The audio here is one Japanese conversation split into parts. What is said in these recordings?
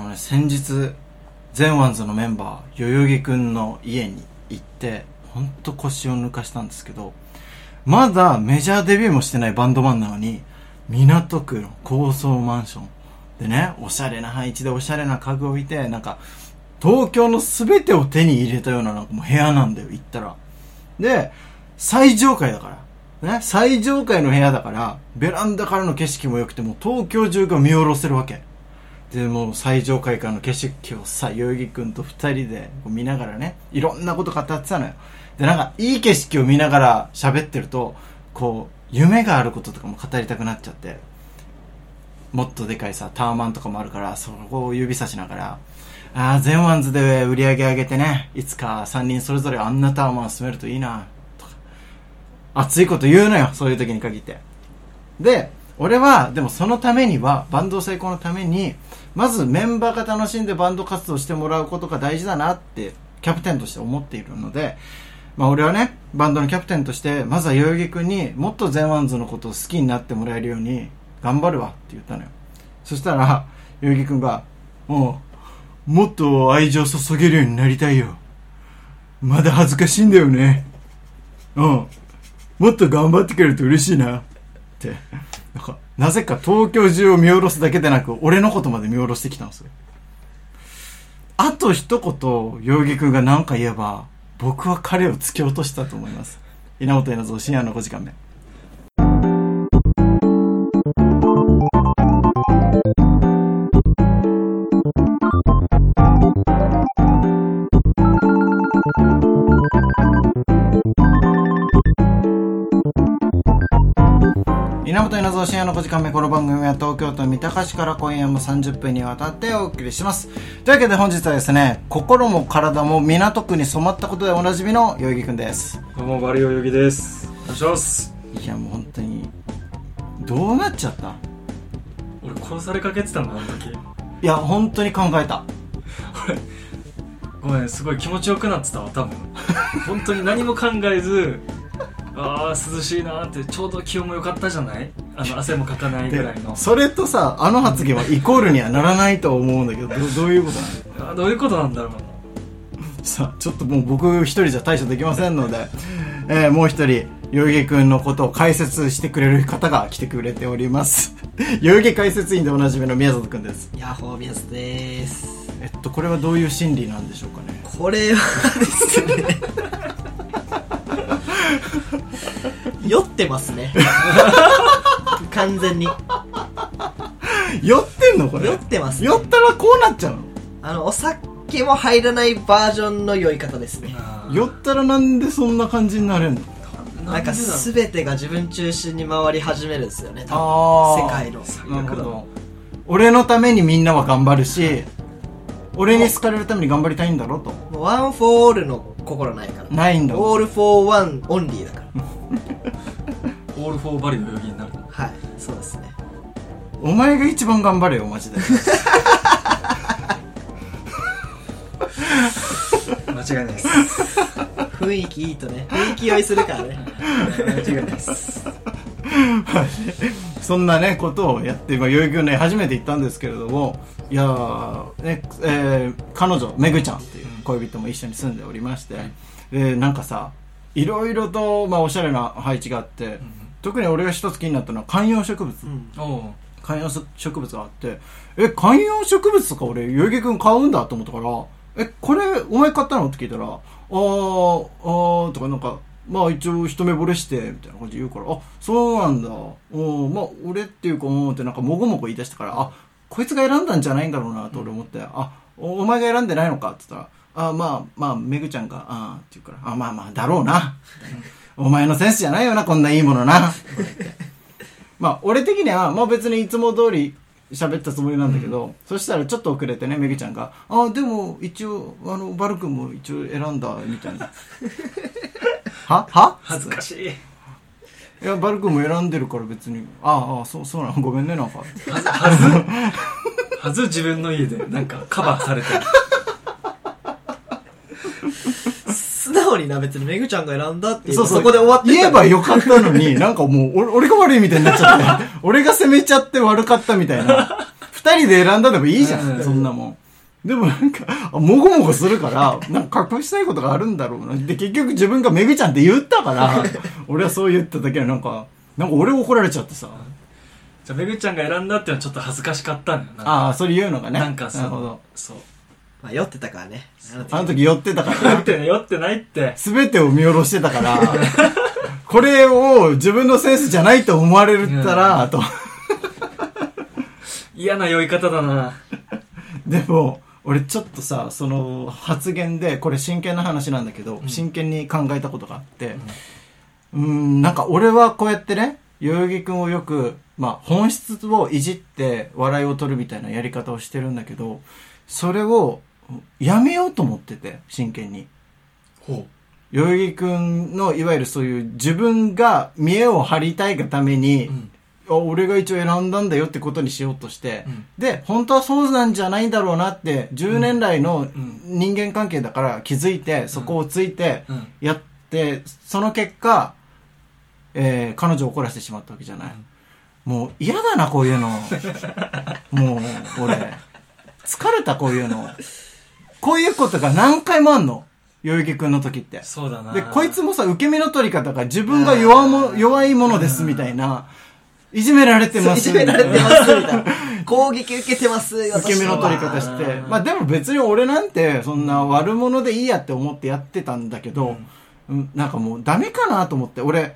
あのね、先日、ゼンワンズのメンバー、代々木くんの家に行って、ほんと腰を抜かしたんですけど、まだメジャーデビューもしてないバンドマンなのに、港区の高層マンションでね、おしゃれな配置でおしゃれな家具を置いて、なんか、東京の全てを手に入れたようななんかもう部屋なんだよ、行ったら。で、最上階だから。ね、最上階の部屋だから、ベランダからの景色も良くて、も東京中が見下ろせるわけ。で、も最上階からの景色をさ、代々木くんと二人で見ながらね、いろんなこと語ってたのよ。で、なんか、いい景色を見ながら喋ってると、こう、夢があることとかも語りたくなっちゃって、もっとでかいさ、タワマンとかもあるから、そこを指さしながら、ああ、ゼンワンズで売り上げ上げてね、いつか3人それぞれあんなタワマン住めるといいな、とか。熱いこと言うのよ、そういう時に限って。で、俺は、でもそのためには、バンド成功のために、まずメンバーが楽しんでバンド活動してもらうことが大事だなって、キャプテンとして思っているので、まあ俺はね、バンドのキャプテンとして、まずは代々木くんにもっとゼンワンズのことを好きになってもらえるように、頑張るわって言ったのよ。そしたら、代々木くんが、もう、もっと愛情注げるようになりたいよ。まだ恥ずかしいんだよね。うん。もっと頑張ってくれると嬉しいな。って。なんか、なぜか東京中を見下ろすだけでなく、俺のことまで見下ろしてきたんですよ。あと一言、代々木くんが何か言えば、僕は彼を突き落としたと思います。稲本稲造深夜の5時間目。稲本稲造深夜の5時間目この番組は東京都三鷹市から今夜も30分にわたってお送りします。というわけで本日はですね心も体も港区に染まったことでおなじみの代々木くんです。どうもバリオヨギです。お願いします。いやもう本当にどうなっちゃった？俺殺されかけてたのあの時いや本当に考えた。俺ごめんすごい気持ちよくなってたわ多分。本当に何も考えずあー涼しいなーってちょうど気温も良かったじゃない？あの汗もかかないぐらいの。それとさあの発言はイコールにはならないと思うんだけどどどういうことなの？あーどういうことなんだろう。さあちょっともう僕一人じゃ対処できませんので、えーもう一人代々木くんのことを解説してくれる方が来てくれております。代々木解説員でおなじみの宮里くんです。ヤッホービアスです。えっとこれはどういう心理なんでしょうかね？これはですね酔ってますね。完全に。酔ってんのこれ？酔ってますね。酔ったらこうなっちゃうの？あのお酒も入らないバージョンの酔い方ですね。酔ったらなんでそんな感じになれんの？なんか全てが自分中心に回り始めるんですよね多分。世界の。なるほど。俺のためにみんなは頑張るし俺に好かれるために頑張りたいんだろと。 One for all の心ないから。ないんだ。 All for one only だからオールフォーバリオヨギになるの。はいそうですね。お前が一番頑張れよマジで。間違いないです。雰囲気いいとね雰囲気酔いするからね。間違いないです。そんなね、ことをやって、まあ、代々木くんね、初めて行ったんですけれども、いやー、ね、えー彼女、めぐちゃんっていう恋人も一緒に住んでおりまして、で、なんかさ、いろいろと、まあ、おしゃれな配置があって、特に俺が一つ気になったのは観葉植物。うんおう観葉植物があって、え、観葉植物とか俺、代々木くん買うんだと思ったから、え、これ、お前買ったの？って聞いたら、あー、あー、とかなんか、まあ一応一目惚れして、みたいな感じで言うから、あ、そうなんだ。うん、まあ俺っていうか、うんってなんかもごもご言い出したから、あ、こいつが選んだんじゃないんだろうなと俺思って、あ、おお前が選んでないのかって言ったら、あ、まあ、まあ、めぐちゃんが、あーって言うから、あ、まあまあ、だろうな。お前のセンスじゃないよな、こんないいものな。まあ、俺的には、まあ別にいつも通り喋ったつもりなんだけど、そしたらちょっと遅れてね、めぐちゃんが、あ、でも一応、あの、バル君も一応選んだ、みたいな。は？は？恥ずかしいいや、バル君も選んでるから別に、ああ、そう、そうなの、ごめんね、なんか。はずはずはず自分の家でなんかカバーされてるな別にめぐちゃんが選んだっていうそうそう。そこで終わってた言えばよかったのに、なんかもう、俺俺が悪いみたいになっちゃって、俺が責めちゃって悪かったみたいな。普 二人で選んだでもいいじゃん、うんそんなもん。でもなんか、あもごもごするから、なんか隠したいことがあるんだろうな。で、結局自分がめぐちゃんって言ったから、俺はそう言っただけはなんか、なんか俺怒られちゃってさ。じゃあめぐちゃんが選んだっていうのはちょっと恥ずかしかったんだよなああ、それ言うのがね。なんかそなるほど。そうまあ酔ってたからね。あの時。酔ってたか酔らっ、てない酔ってないって。すべてを見下ろしてたから、これを自分のセンスじゃないと思われたら、と。嫌な酔い方だな。でも、俺ちょっとさ、その発言で、これ真剣な話なんだけど、真剣に考えたことがあって、うーん、なんか俺はこうやってね、代々木くんをよく、まあ本質をいじって笑いを取るみたいなやり方をしてるんだけど、それをやめようと思ってて、真剣に。ほ代々木くんのいわゆるそういう自分が見栄を張りたいがために、うん。あ俺が一応選んだんだよってことにしようとして、うん。で本当はそうなんじゃないんだろうなって10年来のん。人間関係だから気づいて、そこをついてうん。やってその結果、えー彼女を怒らせてしまったわけじゃない、もう嫌だなこういうの。もう俺。疲れたこういうのこういうことが何回もあんの？代々木くんの時って。そうだな。で、こいつもさ、受け身の取り方が自分が弱も、弱いものですみたいな、いじめられてますいじめられてますみたいな。攻撃受けてます受け身の取り方して。まあでも別に俺なんて、そんな悪者でいいやって思ってやってたんだけど、うん、なんかもうダメかなと思って、俺、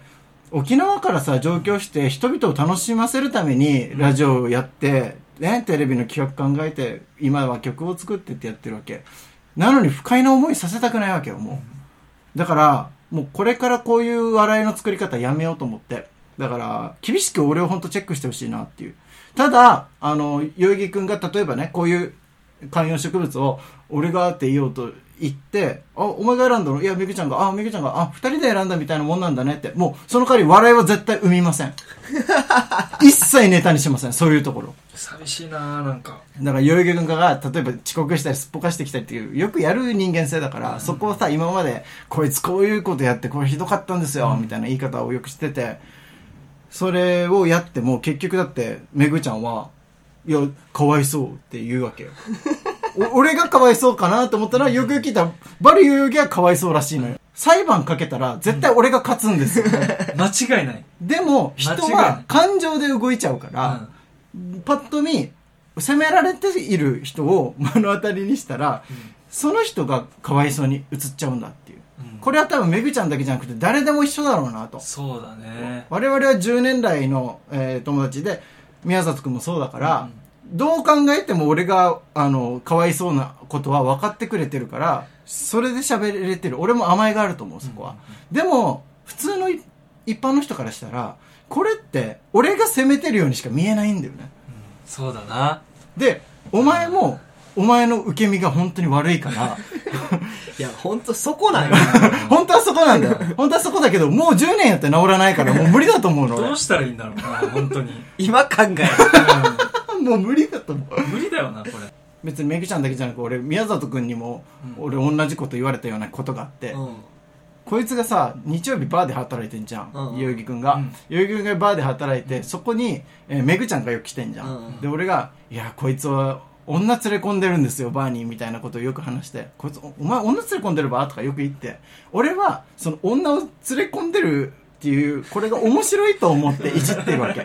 沖縄からさ、上京して人々を楽しませるためにラジオをやって、ね、テレビの企画考えて、今は曲を作ってってやってるわけ。なのに不快な思いさせたくないわけよ、もう。だから、もうこれからこういう笑いの作り方やめようと思って。だから、厳しく俺をほんとチェックしてほしいなっていう。ただ、あの、代々木くんが例えばね、こういう観葉植物を俺がって言おうと言って、あ、お前が選んだの？いや、めぐちゃんが、あ、めぐちゃんが、あ、二人で選んだみたいなもんなんだねって。もう、その代わり笑いは絶対生みません。一切ネタにしません、そういうところ。寂しいななんかだから、代々木くんが、例えば遅刻したりすっぽかしてきたりっていう、よくやる人間性だから、そこをさ、今まで、こいつこういうことやって、これひどかったんですよ、みたいな言い方をよくしてて、それをやっても、結局だって、めぐちゃんは、いや、かわいそうって言うわけよ。お俺がかわいそうかなと思ったら、よくよく聞いたら、バル代々木はかわいそうらしいのよ。裁判かけたら、絶対俺が勝つんですよ。間違いないでも、人はい感情で動いちゃうから、パッと見、責められている人を目の当たりにしたら、その人がかわいそうに映っちゃうんだっていう。うんこれは多分めぐちゃんだけじゃなくて誰でも一緒だろうなと。そうだね我々は10年来の、えー友達で、宮里くんもそうだから、どう考えても俺が、あの、かわいそうなことは分かってくれてるから、それで喋れてる。俺も甘えがあると思う、そこは。でも、普通のい一般の人からしたら、これって、俺が責めてるようにしか見えないんだよね。そうだなで、お前も、お前の受け身が本当に悪いから、いや本当そこなんよ 本当はそこなんだよ。本当はそこだけど、もう10年やって治らないから、もう無理だと思うの、俺どう。したらいいんだろうな本当に今考えるもう無理だと思う。無理だよなこれ。別にめぐちゃんだけじゃなく俺宮里くんにも、俺同じこと言われたようなことがあって、うん。こいつがさ日曜日バーで働いてんじゃん、うん代々木くんが、うん。代々木くんがバーで働いて、そこに、えーめぐちゃんがよく来てんじゃん、うんで俺が「いやこいつは女連れ込んでるんですよバーに」みたいなことをよく話して「こいつおお前女連れ込んでるバー?」とかよく言って。俺はその女を連れ込んでるっていうこれが面白いと思っていじってるわけ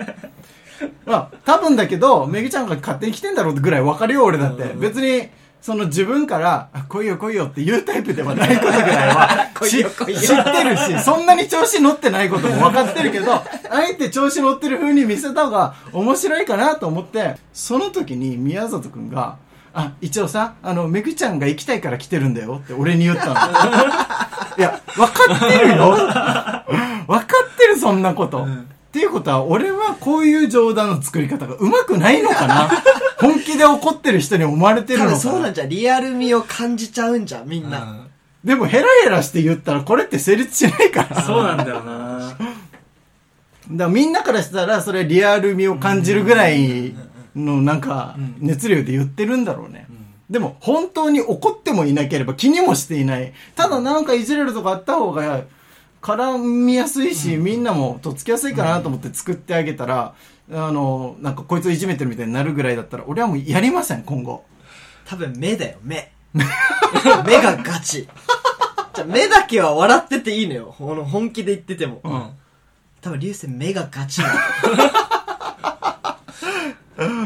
まあ、多分だけど、めぐちゃんが勝手に来てんだろうってぐらい分かるよ、俺だって。別に、その自分から、あ来いよ来いよって言うタイプではないことぐらいは 来いよ来いよ知ってるし、そんなに調子乗ってないことも分かってるけど、あえて調子乗ってる風に見せた方が面白いかなと思って、その時に宮里くんが、あ、一応さ、あの、めぐちゃんが行きたいから来てるんだよって俺に言ったの。いや、分かってるよ。分かってる、そんなこと。っていうことは、俺はこういう冗談の作り方がうまくないのかな？本気で怒ってる人に思われてる多のかな？分そうなんじゃんリアル味を感じちゃうんじゃんみんな、うん。でもヘラヘラして言ったらこれって成立しないから。そうなんだよな。だみんなからしたらそれリアル味を感じるぐらいのなんか熱量で言ってるんだろうね。でも本当に怒ってもいなければ気にもしていない。ただなんかいじれるとかあった方が絡みやすいし、みんなもとっつきやすいかなと思って作ってあげたら、あの、なんかこいつをいじめてるみたいになるぐらいだったら、俺はもうやりません、今後。多分目だよ、目。目がガチ。じゃあ目だけは笑ってていいのよ。この本気で言ってても。うん多分流星目がガチなの。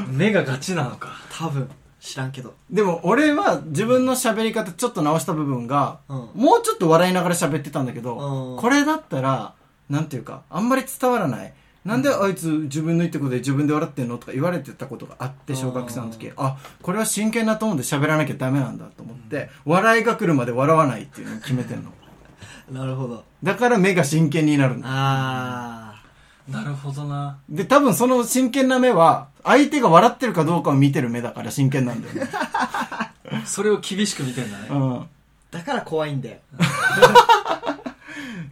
目がガチなのか多分。知らんけど。でも俺は自分の喋り方ちょっと直した部分が、うんもうちょっと笑いながら喋ってたんだけど、うんこれだったら、なんていうか、あんまり伝わらない。なんであいつ自分の言ったことで自分で笑ってんの？とか言われてたことがあって、小学生の時。あ、これは真剣なトーンで喋らなきゃダメなんだと思って、笑いが来るまで笑わないっていうのを決めてんの。なるほど。だから目が真剣になるんだ。あなるほどなで、多分その真剣な目は、相手が笑ってるかどうかを見てる目だから真剣なんだよね。それを厳しく見てんだねうん。ー。だから怖いんだよ。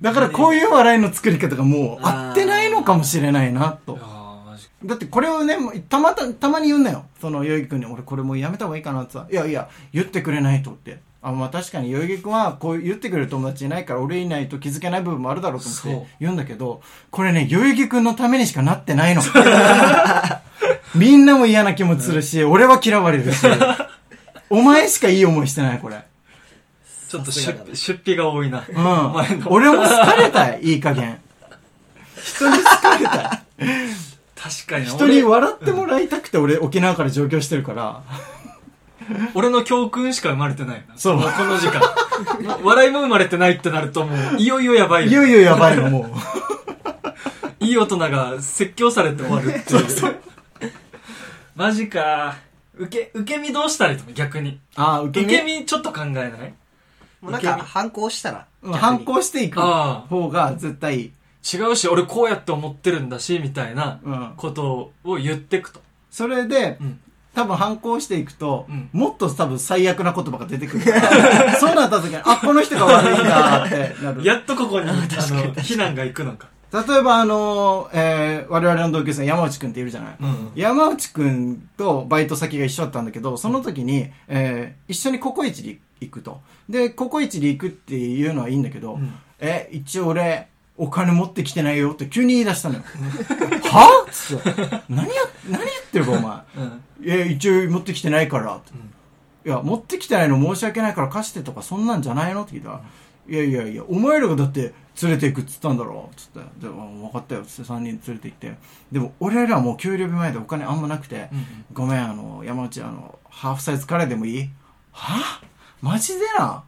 だからこういう笑いの作り方がもう合ってないのかもしれないなといや。ーマジだってこれをね、たまた、たまに言うんだよ。その、代々木くんに、俺これもうやめた方がいいかなってさ。いやいや、言ってくれないとって。あ、まあ確かに代々木くんはこう言ってくれる友達いないから俺いないと気づけない部分もあるだろうと思って言うんだけど、これね、代々木くんのためにしかなってないの。みんなも嫌な気持ちするし、俺は嫌われるし、お前しかいい思いしてない、これ。ちょっと出費が多いなうお前のん。俺も好かれたい、いい加減。人に好かれたい。確かに人に俺笑ってもらいたくて俺沖縄から上京してるから。俺の教訓しか生まれてないな。そう。もこの時間。笑いも生まれてないってなるともういよいよやばいよ。いよいよやばいの、もう。いい大人が説教されて終わるっていう。マジか。受け受け身どうしたらいいと思う？逆に。ああ、受受け身？け身ちょっと考えない？もうなんか反抗したら？うん反抗していく方が絶対。いい。違うし俺こうやって思ってるんだしみたいなうん。ことを言ってくと。それで、うん多分反抗していくと、うんもっと多分最悪な言葉が出てくるから。そうなった時に、あ、この人が悪いんだってなる。やっとここにあの避難が行くのか例えばあのえー我々の同級生山内くんっているじゃない、うん山内くんとバイト先が一緒だったんだけど、その時に、えー一緒にココイチに行くと。で、ココイチに行くっていうのはいいんだけど、うんえ、一応俺、お金持ってきてないよって急に言い出したのよ。は？っつって。何や、何言ってるかお前。うんいや、一応持ってきてないからって。いや、持ってきてないの申し訳ないから貸してとかそんなんじゃないの？って聞いたら、いやいやいや、お前らがだって連れて行くっつったんだろつって。で、分かったよっつって3人連れて行って。でも俺らもう給料日前でお金あんまなくて、うんごめん、あの、山内、あの、ハーフサイズカレーでもいい？は？マジでな？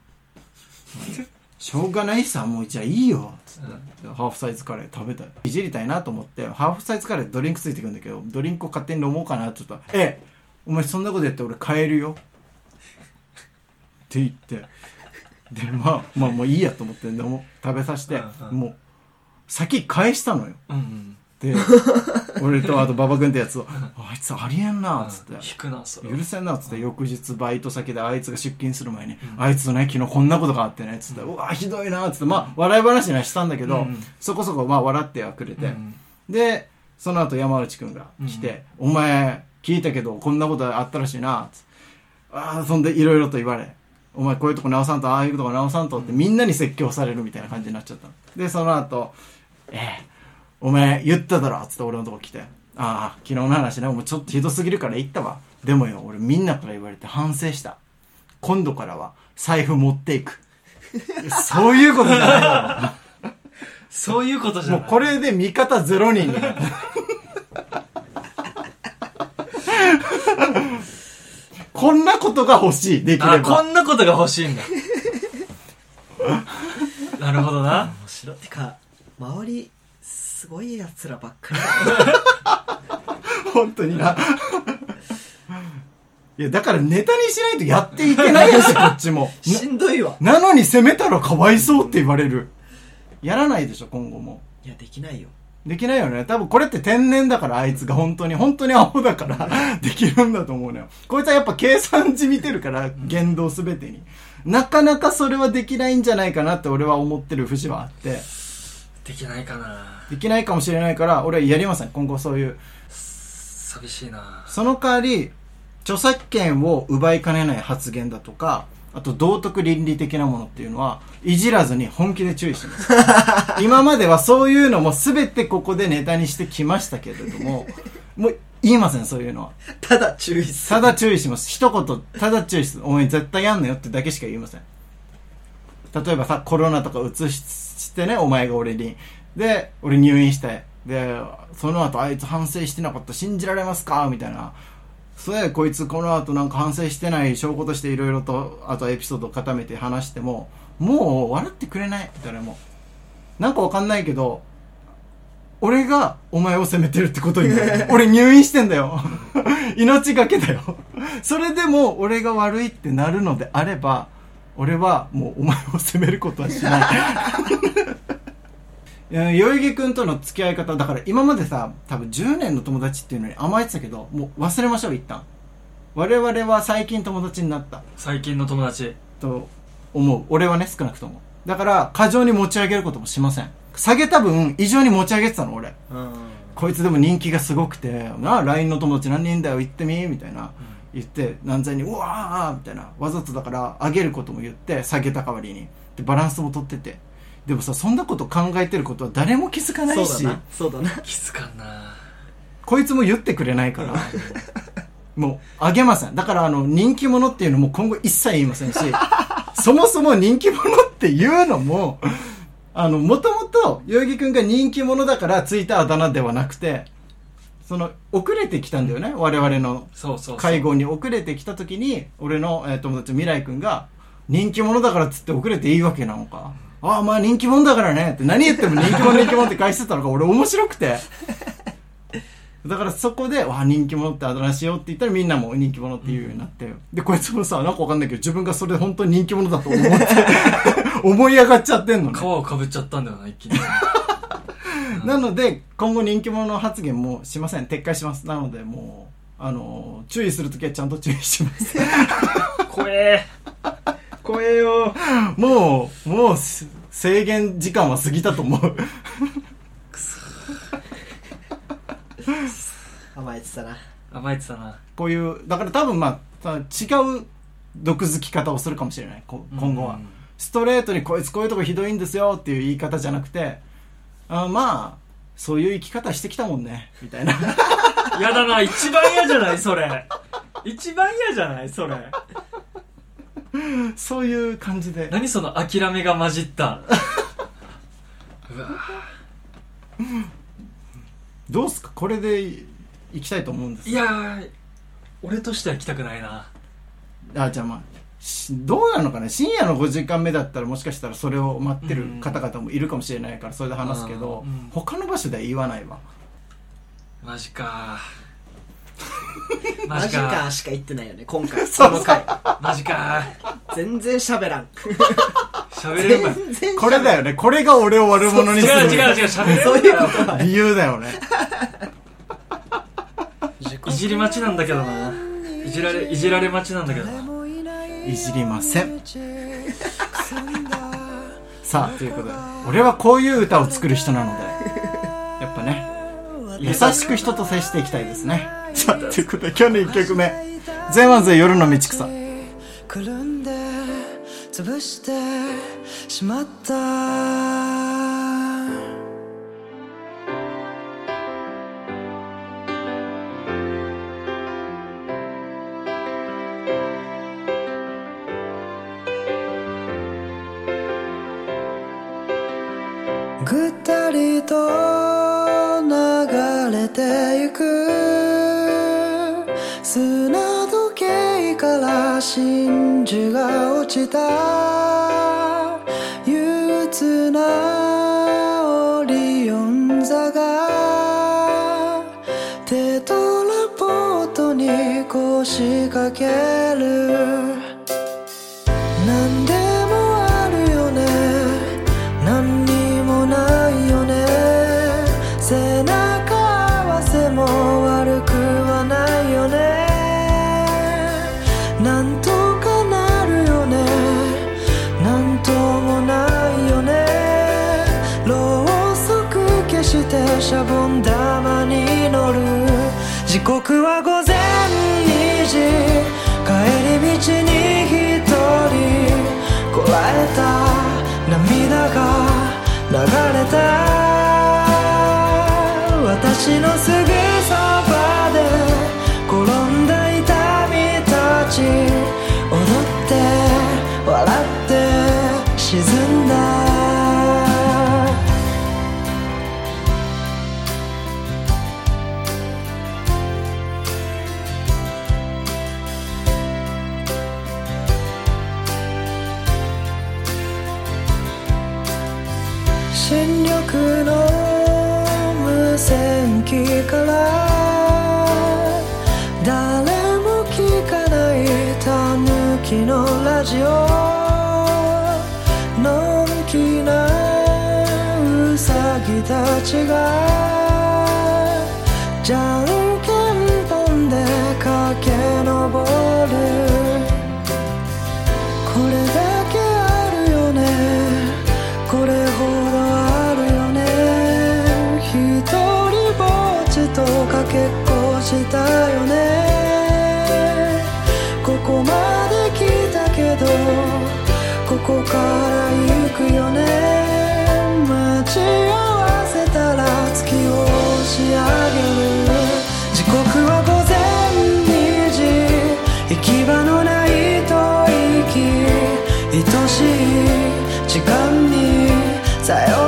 しょうがないさ、もうじゃあいいよ。つって、でハーフサイズカレー食べたい。いじりたいなと思って、ハーフサイズカレードリンクついてくるんだけど、ドリンクを勝手に飲もうかなって言ったら、ええ、お前そんなことやって俺買えるよ。って言って。で、まあ、まあもういいやと思って、でも食べさせて、うんうんもう、先返したのよ。うんうんで、俺とあと馬場君ってやつを、あいつありえんな、つって。引くなそれ許せんなっつって。翌日バイト先であいつが出勤する前に、あいつとね昨日こんなことがあってねっつって、うわひどいなっつって。まあ笑い話にはしたんだけど、うん。そこそこまあ笑ってはくれて、うん。でその後山内くんが来て、お前聞いたけどこんなことあったらしいなっつって。ああそんでいろいろと言われお前こういうとこ直さんとああいうとこ直さんとってみんなに説教されるみたいな感じになっちゃったの。でその後ええお前言っただろっつって俺のとこ来て。ああ、昨日の話ね、もうちょっとひどすぎるから言ったわ。でもよ、俺みんなから言われて反省した。今度からは財布持っていく。そういうことじゃないだそういうことじろ。ゃないもうこれで味方ゼロ人になる。こんなことが欲しい、できれあこば。んなことが欲しいんだ なるほどな面白い。てか、周り、すごい奴らばっかりだ本当にな。いや、だからネタにしないとやっていけないやし、こっちも。しんどいわ。なのに攻めたらかわいそうって言われる。やらないでしょ、今後も。いや、できないよ。できないよね。多分これって天然だから、あいつが本当に、本当にアホだから、できるんだと思うのよ。こいつはやっぱ計算じみてるから、言動すべてに。なかなかそれはできないんじゃないかなって俺は思ってる節はあって、できないかな。できないかもしれないから、俺はやりません。今後そういう。寂しいな。その代わり、著作権を奪いかねない発言だとか、あと道徳倫理的なものっていうのはいじらずに本気で注意します。今まではそういうのも全てここでネタにしてきましたけれどももう言いませんそういうのは。ただ注意する。ただ注意します。一言ただ注意する。お前絶対やんなよってだけしか言いません。例えばさコロナとかうつしてねお前が俺に。で俺入院して。でその後あいつ反省してなかった。信じられますか？みたいな。それでこいつこの後なんか反省してない証拠としていろいろとあとエピソードを固めて話してももう笑ってくれない。誰もなんかわかんないけど俺がお前を責めてるってことになる。俺入院してんだよ。命がけだよ。それでも俺が悪いってなるのであれば俺はもうお前を責めることはしない。代々木君との付き合い方だから今までさ多分10年の友達っていうのに甘えてたけどもう忘れましょう一旦。我々は最近友達になった。最近の友達。と思う。俺はね少なくとも。だから過剰に持ち上げることもしません。下げた分異常に持ち上げてたの俺。うん。こいつでも人気がすごくてなあ LINE の友達何人だよ言ってみみたいな言って何千人うわーみたいな。わざとだから上げることも言って下げた代わりに。でバランスも取ってて。でもさそんなこと考えてることは誰も気づかないし。そうだな。そうだな。気づかんな。こいつも言ってくれないから。もうあげません。だからあの人気者っていうのも今後一切言いませんし。そもそも人気者っていうのもあのもともと代々木君が人気者だからついたあだ名ではなくてその遅れてきたんだよね我々の会合に遅れてきた時に俺の、えー友達未来君が人気者だからっつって遅れていいわけなのか。ああまあ人気者だからねって何言っても人気者人気者って返してたのが俺面白くて。だからそこで、わあ、人気者ってあだ名しようって言ったらみんなも人気者っていうようになって、で、こいつもさ、なんかわかんないけど、自分がそれで本当に人気者だと思って、思い上がっちゃってんのね。皮。をかぶっちゃったんだよな一気になので、今後人気者発言もしません。撤回します。なので、もう、あの、注意するときはちゃんと注意します。怖え怖えよ。もう、もうす、制限時間は過ぎたと思う。甘えてたな。甘えてたなこういう、だから多分まあ、さ違う毒づき方をするかもしれない。こ今後は。うんストレートにこいつこういうとこひどいんですよっていう言い方じゃなくて、あまあ、そういう生き方してきたもんね、みたいな。やだな一番嫌じゃないそれ。一番嫌じゃないそれ。そういう感じで。何その諦めが混じった。うわどうすか？これでい行きたいと思うんですいやー俺としては来たくないなあ、じゃあまあ、しどうなのかな深夜の5時間目だったらもしかしたらそれを待ってる方々もいるかもしれないからそれで話すけど、うんうん他の場所では言わないわ。マジかマ マジかジかしか言ってないよね、今回。その回。マジか全然喋らん。喋れるか全然喋らんこれだよね。これが俺を悪者にする違う違う違う喋れるそうい。理由だよね。いじり待ちなんだけどないじられいじられ待ちなんだけどないじりません。さあ、ということで、俺はこういう歌を作る人なので、やっぱね、優しく人と接していきたいですね。さあ、ということで、今日の1曲目、全ワンズ夜の道草。くるんで潰してしまったと流れてゆく。砂時計から真珠が落ちた。憂鬱なオリオン座が。テトラポートに腰掛ける。ここまで来たけどここから行くよね待ち合わせたら月を押し上げる時刻は午前2時行き場のない吐息愛しい時間にさよ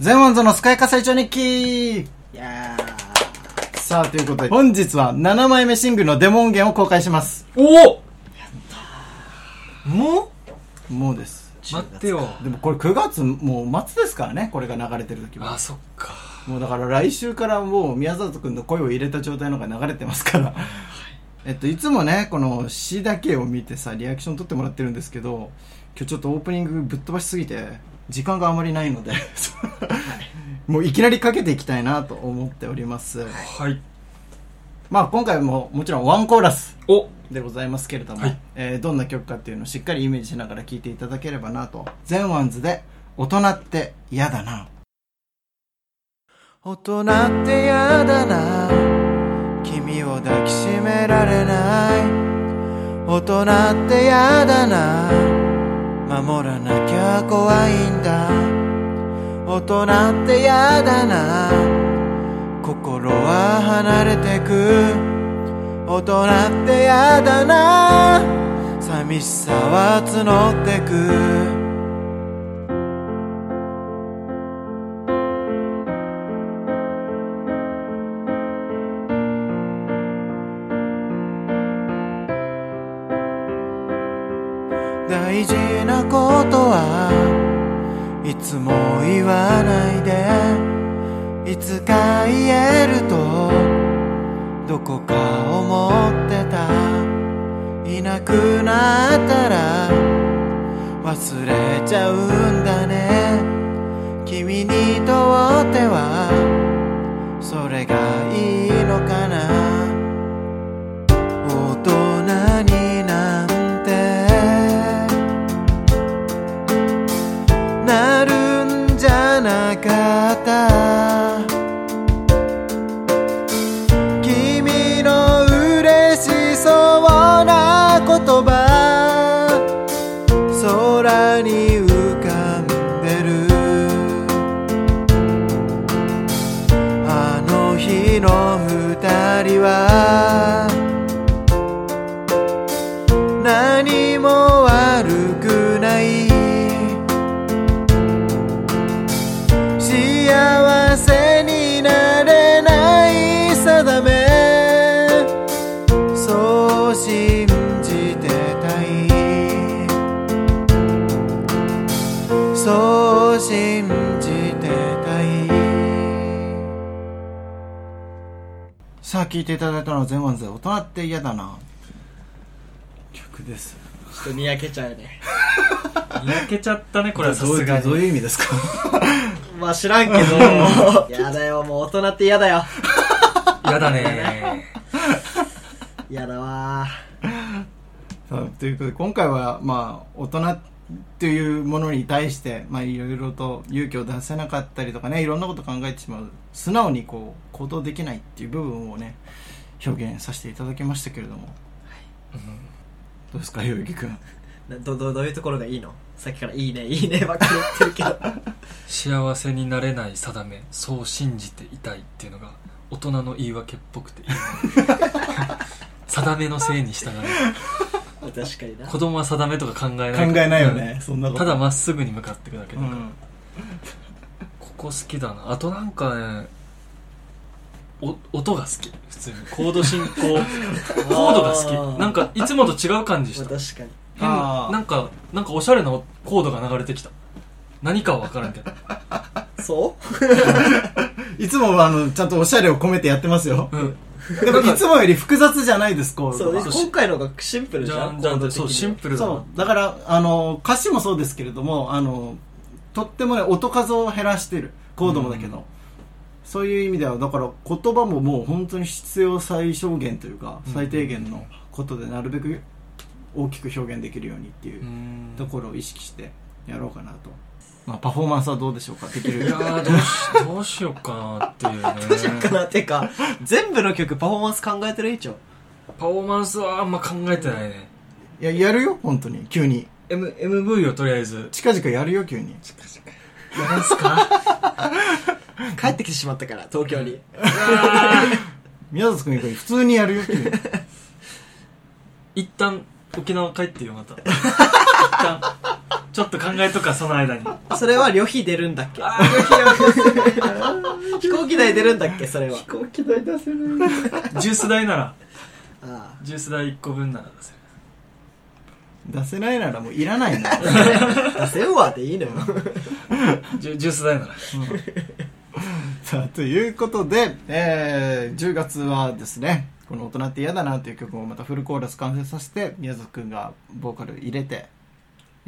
全ワンズのスカイ火災町日記いやさあ、ということで、本日は7枚目シングルのデモ音源を公開します。おおももうです。う待ってよでもこれ9月もう末ですからね、これが流れてる時はあ。そっかもうだから来週からもう宮里くんの声を入れた状態のが流れてますから。えっと、いつもね、この詩だけを見てさ、リアクション取ってもらってるんですけど、今日ちょっとオープニングぶっ飛ばしすぎて、時間があまりないので、もういきなりかけていきたいなと思っております。はい。まあ今回ももちろんワンコーラスお。でございますけれども、はい。えーどんな曲かっていうのをしっかりイメージしながら聴いていただければなと。ゼンワンズで、大人って嫌だな。大人ってやだな。君を抱きしめられない。大人ってやだな守らなきゃ怖いんだ。大人ってやだな。心は離れてく。大人ってやだな。寂しさは募ってく。はいつも言わないで。いつか言えるとどこか思ってた。いなくなったら忘れちゃうんだね。君にとってはそれがいいのかな。聴いていただいたのは全ワンズで、大人って嫌だな。曲です。ちょっとにやけちゃうね。にやけちゃったねこれはさどういうすがに。どういう意味ですか？まあ知らんけど。やだよもう大人って嫌だよ。やだね。やだわさあということで今回はまあ大人っていうものに対してまあいろいろと勇気を出せなかったりとかねいろんなこと考えてしまう。素直にこう行動できないっていう部分をね表現させていただきましたけれども、どうですかひろゆきくんなどどどういうところがいいの？さっきから「いいねいいね」ばっかり言ってるけど。幸せになれない定めそう信じていたいっていうのが大人の言い訳っぽくていいね。定めのせいにしたがる確かにな。子供は定めとか考えない考えないよね、そんなこと。ただまっすぐに向かっていくだけだから、うん。ここ好きだな。あとなんかねお音が好き。普通に。コード進行。コードが好き。なんかいつもと違う感じした。まあ確かに。変。なんかなんかおしゃれなコードが流れてきた。何かは分からんけど。そう？いつもはあのちゃんとおしゃれを込めてやってますよ。うん でもいつもより複雑じゃないですコーそうドが今回のがシンプルじじゃんゃんじゃんコード的にそうシンプルだなそうだからあの歌詞もそうですけれどもあのとってもね音数を減らしてる。コードもだけど、そういう意味ではだから言葉ももう本当に必要最小限というか、うん。最低限のことでなるべく大きく表現できるようにっていううん。ところを意識してやろうかなと、まあ、パフォーマンスはどうでしょうか？できる？いやーどうし どうしようかなっていうね。どうしようかなっていうか全部の曲パフォーマンス考えてる？以上パフォーマンスはあんま考えてないね。いややるよ？本当に。急に。M MV をとりあえず。近々やるよ急に。やるんすか？帰ってきてしまったから東京に。宮里君以外普通にやるよ急に。一旦沖縄帰ってよまた。一旦ちょっと考えとかその間に。それは旅費出るんだっけ？飛行機代出るんだっけそれは？飛行機代出せるジュース代なら。あジュース代1個分なら出せる。出せないならもういらないな。あ 出せんわでいいのよ。ジュジュース代なら。さあということで、えー10月はですねこの「大人って嫌だな」っていう曲をまたフルコーラス完成させて宮里くんがボーカル入れて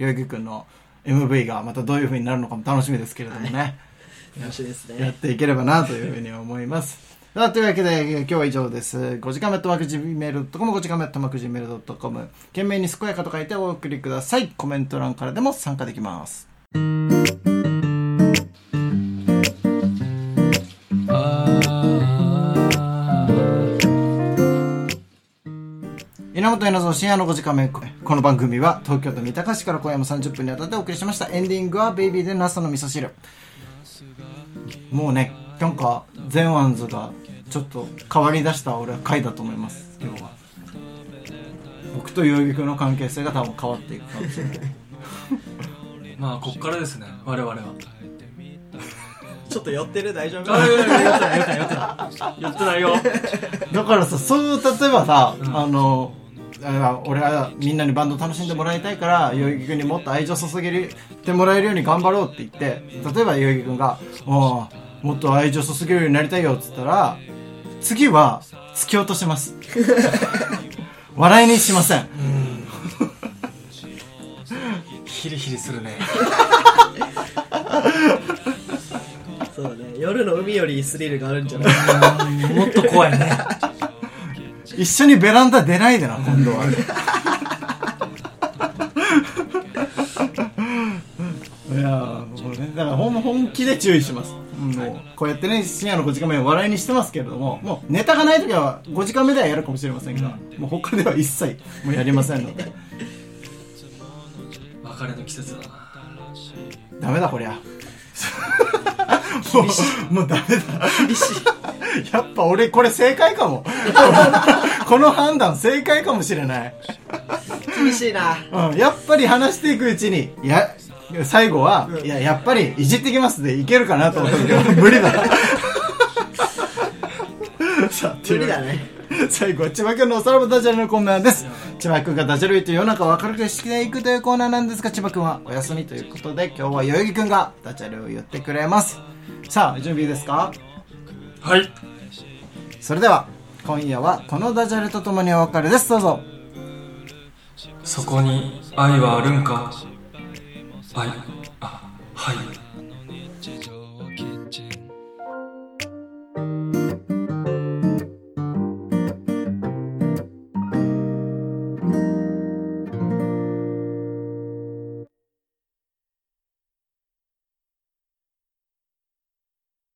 代々木くんの MV がまたどういう風になるのかも楽しみですけれどもね、楽しいですやっねていければなというふうに思います。さあというわけで今日は以上です。5時間目とマクジメールドットコム5時間目とマクジメールドットコム。懸命に健やかと書いてお送りください。コメント欄からでも参加できます稲本稲造深夜の5時間目この番組は東京都三鷹市から今夜も30分にわたってお送りしました。エンディングは「ベイビーでナスの味噌汁」もうねなんかゼンワンズがちょっと変わりだした俺は回だと思います。今日は。僕と代々木君の関係性が多分変わっていくかもしれない。まあこっからですね我々は。ちょっと寄ってる大丈夫あいやいややってないやってないやってない。やってないよ。だからさそう例えばさ、あのあ俺はみんなにバンド楽しんでもらいたいから代々木君にもっと愛情注げてもらえるように頑張ろうって言って例えば代々木君が「おうもっと愛情注げるようになりたいよ」っつったら次は突き落とします。笑いにしません。ヒリヒリするね。そうだね。夜の海よりスリルがあるんじゃない？もっと怖いね一緒にベランダ出ないでな今度は。いやーもうねだから本気で注意します、うん。もうこうやってね深夜の5時間目を笑いにしてますけれどももうネタがない時は5時間目ではやるかもしれませんが、もう他では一切もうやりませんので。別れの季節だな。ダメだこりゃ もうもうダメだ。厳しい。やっぱ俺これ正解かも。この判断正解かもしれない。厳しいな。うん、やっぱり話していくうちに、いや、最後は、いや、やっぱりいじってきますでいけるかなと思ったけど、無理だ。さあ、無理だね最後は千葉君のおさらばダジャレのコーナーです。千葉くがダジャレと世の中を明るくしていくというコーナーなんですが、千葉君はお休みということで、今日は代々木くんがダジャレを言ってくれます。さあ、準備ですか？はい。それでは、今夜はこのダジャレとともにお別れです。どうぞ。そこに愛はあるんか？愛、あ、はい。日常キッ